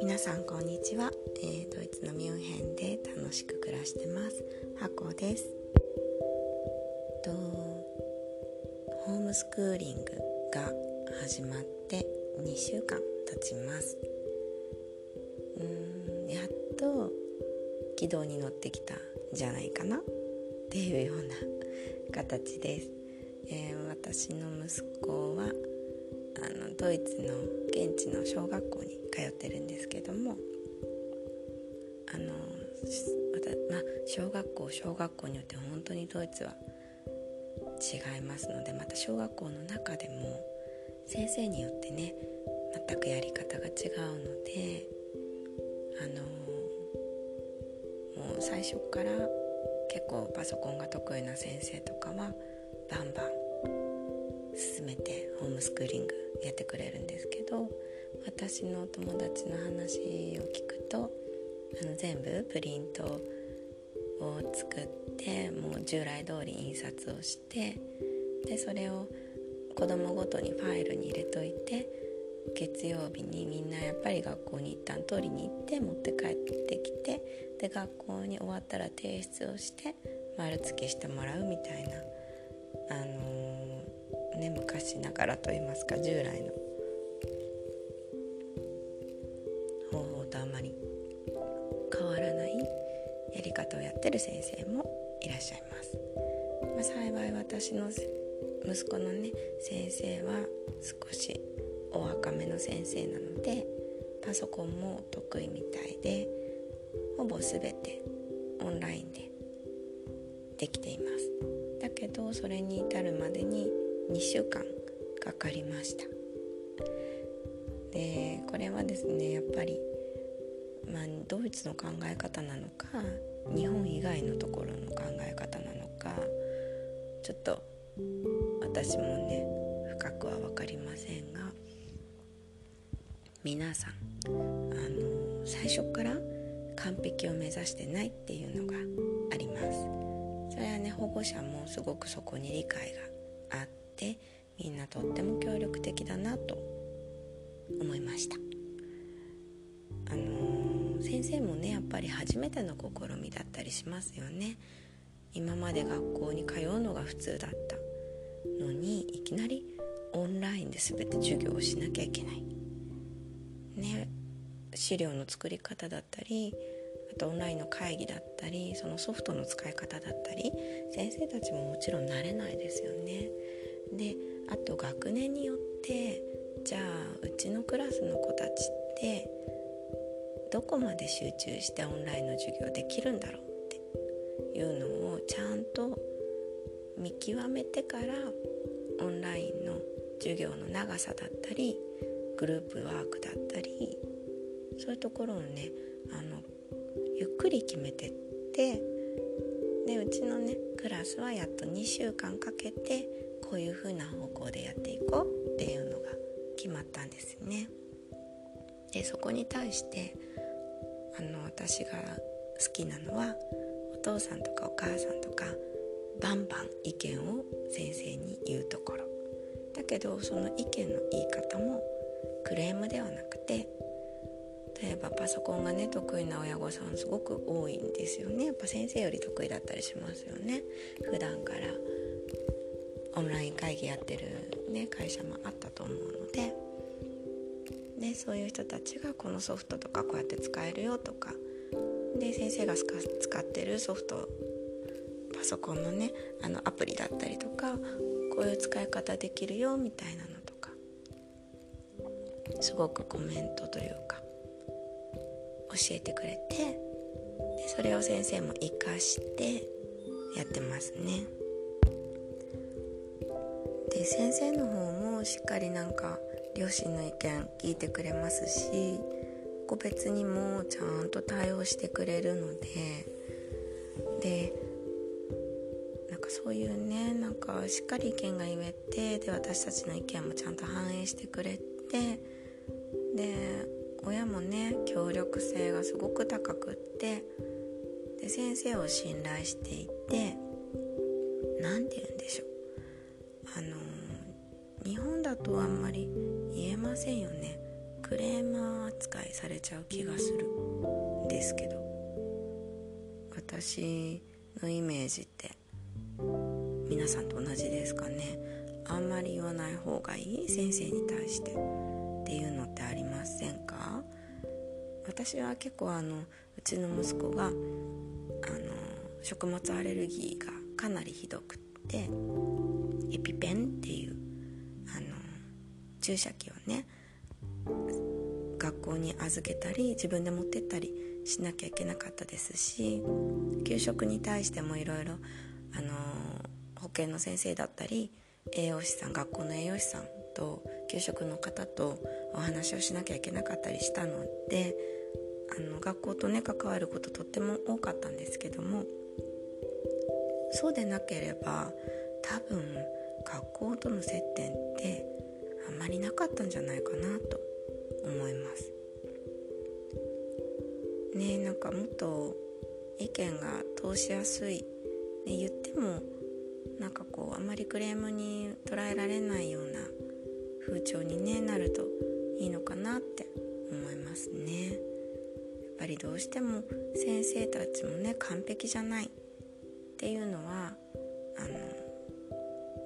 皆さんこんにちは、えー、ドイツのミュンヘンで楽しく暮らしてます。ハコです。とホームスクーリングが始まって2週間経ちます。うんやっと軌道に乗ってきたんじゃないかなっていうような形です、えー、私の息子はあのドイツの現地の小学校に通ってるんですけどもあのまあ、小学校小学校によって本当にドイツは違いますのでまた小学校の中でも先生によってね全くやり方が違うのであのもう最初から結構パソコンが得意な先生とかはバンバン進めてホームスクーリングやってくれるんですけど私のお友達の話を聞くとあの全部プリントを作ってもう従来通り印刷をしてでそれを子供ごとにファイルに入れといて月曜日にみんなやっぱり学校に一旦取りに行って持って帰ってきてで学校に終わったら提出をして丸付けしてもらうみたいなあの、ね昔ながらと言いますか従来の方法とあまり変わらないやり方をやってる先生もいらっしゃいます。まあ、幸い私の息子のね先生は少しお若めの先生なのでパソコンも得意みたいでほぼ全てオンラインでできていますだけどそれに至るまでに2週間かかりました。でこれはですねやっぱり、まあ、ドイツの考え方なのか日本以外のところの考え方なのかちょっと私もね深くは分かりませんが皆さんあの最初から完璧を目指してないっていうのがあります。それはね保護者もすごくそこに理解があってみんなとっても協力的だなと思いました。あの先生もねやっぱり初めての試みだったりしますよね。今まで学校に通うのが普通だったのにいきなりオンラインで全て授業をしなきゃいけない。ね資料の作り方だったりあとオンラインの会議だったりそのソフトの使い方だったり先生たちももちろん慣れないですよね。であと学年によってじゃあうちのクラスの子たちってどこまで集中してオンラインの授業できるんだろうっていうのをちゃんと見極めてからオンラインの授業の長さだったりグループワークだったりそういうところをねあのゆっくり決めてってでうちのねクラスはやっと2週間かけてこういう風な方向でやっていこうっていうのが決まったんですね。でそこに対してあの私が好きなのはお父さんとかお母さんとかバンバン意見を先生に言うところ。だけどその意見の言い方もクレームではなくて例えばパソコンがね得意な親御さんすごく多いんですよね。やっぱ先生より得意だったりしますよね。普段から。オンライン会議やってる、ね、会社もあったと思うので。でそういう人たちがこのソフトとかこうやって使えるよとか。で先生が使ってるソフトパソコンのねあのアプリだったりとかこういう使い方できるよみたいなのとか。すごくコメントというか教えてくれて。でそれを先生も活かしてやってますね。で先生の方もしっかりなんか両親の意見聞いてくれますし個別にもちゃんと対応してくれるのででなんかそういうねなんかしっかり意見が言えてで私たちの意見もちゃんと反映してくれてで親もね協力性がすごく高くってで先生を信頼していて何て言うんでしょう。あの日本だとあんまり言えませんよね。クレーマー扱いされちゃう気がするんですけど。私のイメージって皆さんと同じですかね。あんまり言わない方がいい先生に対して。っていうのってありませんか？私は結構あのうちの息子があの食物アレルギーがかなりひどくって。エピペンっていうあの注射器をね学校に預けたり自分で持ってったりしなきゃいけなかったですし給食に対してもいろいろ保健の先生だったり栄養士さん学校の栄養士さんと給食の方とお話をしなきゃいけなかったりしたのであの学校とね関わることとっても多かったんですけどもそうでなければ多分学校との接点ってあんまりなかったんじゃないかなと思います。ねなんかもっと意見が通しやすい、ね、言ってもなんかこうあんまりクレームに捉えられないような風潮に、ね、なるといいのかなって思いますね。やっぱりどうしても先生たちもね完璧じゃないっていうのはあの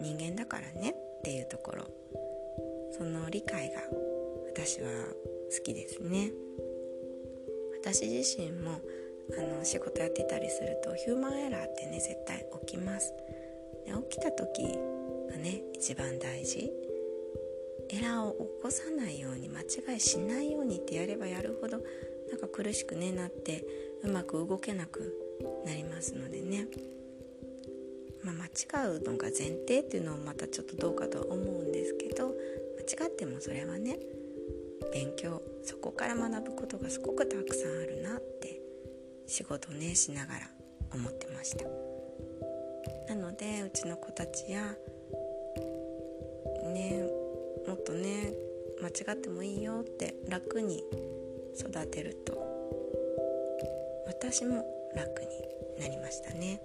人間だからねっていうところ。その理解が私は好きですね。私自身もあの仕事やってたりするとヒューマンエラーってね絶対起きます。で起きた時がね一番大事。エラーを起こさないように間違いしないようにってやればやるほどなんか苦しくねなってうまく動けなくなりますのでね、まあ、間違うのが前提っていうのもまたちょっとどうかとは思うんですけど間違ってもそれはね勉強そこから学ぶことがすごくたくさんあるなって仕事ねしながら思ってましたなのでうちの子たちやねもっとね間違ってもいいよって楽に育てると私も楽になりましたね。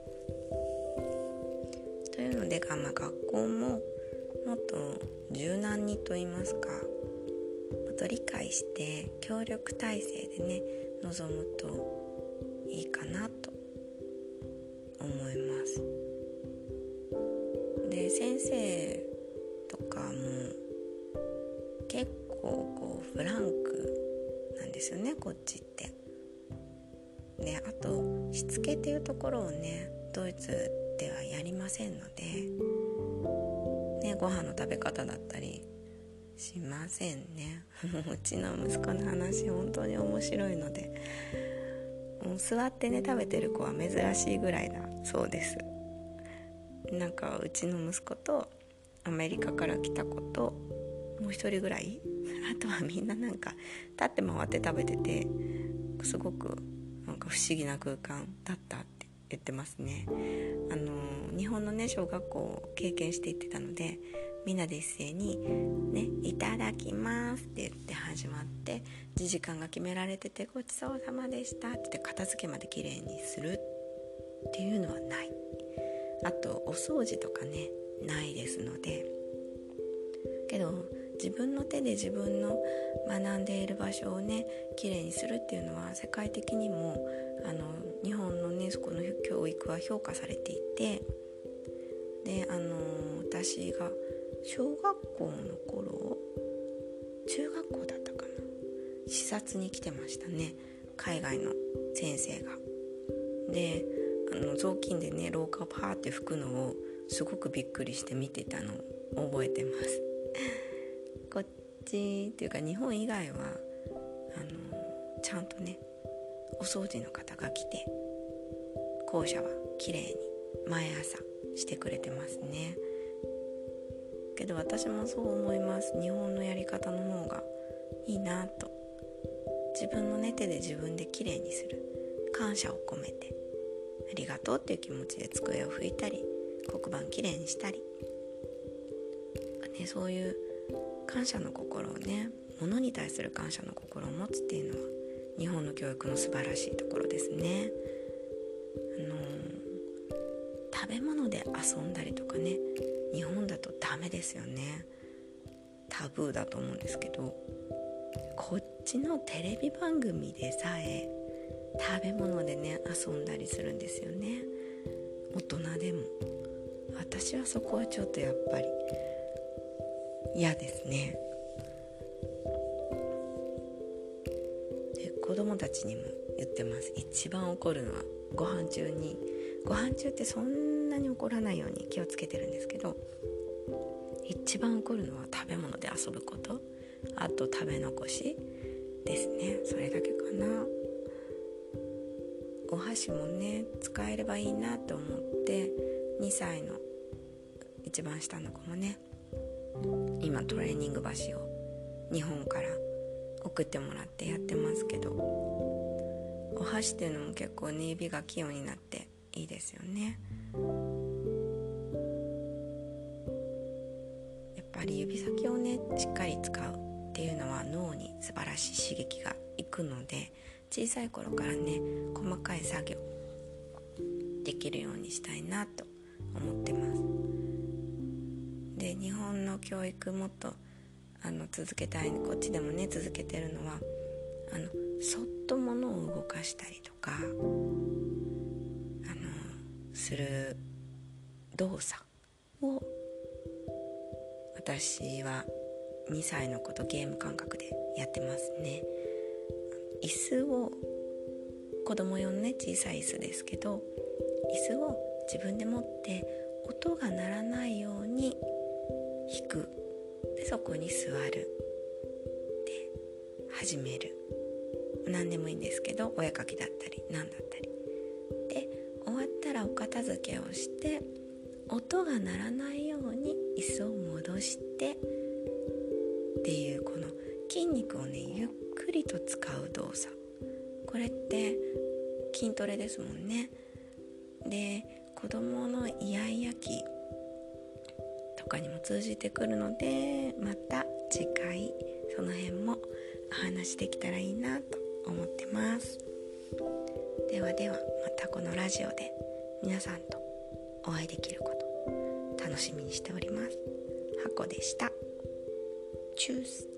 というので、まあ、学校ももっと柔軟にと言いますかもっと理解して協力体制でね臨むといいかなと思います。で先生とかも結構こうフランクなんですよねこっちって。であとしつけっていうところをねドイツではやりませんので、ね、ご飯の食べ方だったりしませんね。うちの息子の話本当に面白いのでもう座ってね食べてる子は珍しいぐらいだそうです。なんかうちの息子とアメリカから来た子ともう一人ぐらい？あとはみんななんか立って回って食べててすごくなんか不思議な空間だったって言ってますね。あの日本のね小学校を経験していってたのでみんなで一斉に「ねいただきます」って言って始まって時間が決められてて「ごちそうさまでした」って言って片付けまできれいにするっていうのはない。あとお掃除とかねないですので。けど自分の手で自分の学んでいる場所をねきれいにするっていうのは世界的にもあの日本のねそこの教育は評価されていてであの私が小学校の頃中学校だったかな。視察に来てましたね。海外の先生が。であの雑巾でね廊下をパーって拭くのをすごくびっくりして見てたのを覚えてます。こっちっていうか日本以外はあのちゃんとねお掃除の方が来て校舎は綺麗に毎朝してくれてますね。けど私もそう思います。日本のやり方の方がいいなと。自分のね手で自分で綺麗にする。感謝を込めて。ありがとうっていう気持ちで机を拭いたり黒板きれいにしたり、ね、そういう感謝の心をね物に対する感謝の心を持つっていうのは日本の教育の素晴らしいところですね。あの、食べ物で遊んだりとかね日本だとダメですよね。タブーだと思うんですけどこっちのテレビ番組でさえ食べ物でね遊んだりするんですよね大人でも私はそこはちょっとやっぱり嫌ですね子供たちにも言ってます。一番怒るのはご飯中に。ご飯中ってそんなに怒らないように気をつけてるんですけど一番怒るのは食べ物で遊ぶこと。あと食べ残しですね。それだけかな。お箸もね使えればいいなと思って2歳の一番下の子もね今トレーニング箸を日本から送ってもらってやってますけどお箸っていうのも結構ね指が器用になっていいですよね。やっぱり指先をねしっかり使うっていうのは脳に素晴らしい刺激がいくので小さい頃からね細かい作業できるようにしたいなと思ってます。で日本の教育もっとあの続けたいこっちでもね続けてるのはあのそっと物を動かしたりとかあのする動作を私は2歳の子とゲーム感覚でやってますね。椅子を子供用のね小さい椅子ですけど椅子を自分で持って音が鳴らないように引く。でそこに座る。で始める。何でもいいんですけどお絵かきだったり何だったり。で終わったらお片付けをして音が鳴らないように椅子を戻してっていうこの筋肉をねゆっくりと使う動作。これって筋トレですもんね。で子供のイヤイヤ期かにも通じてくるのでまた次回その辺もお話できたらいいなと思ってます。ではではまたこのラジオで皆さんとお会いできること楽しみにしております。箱でした。チュース。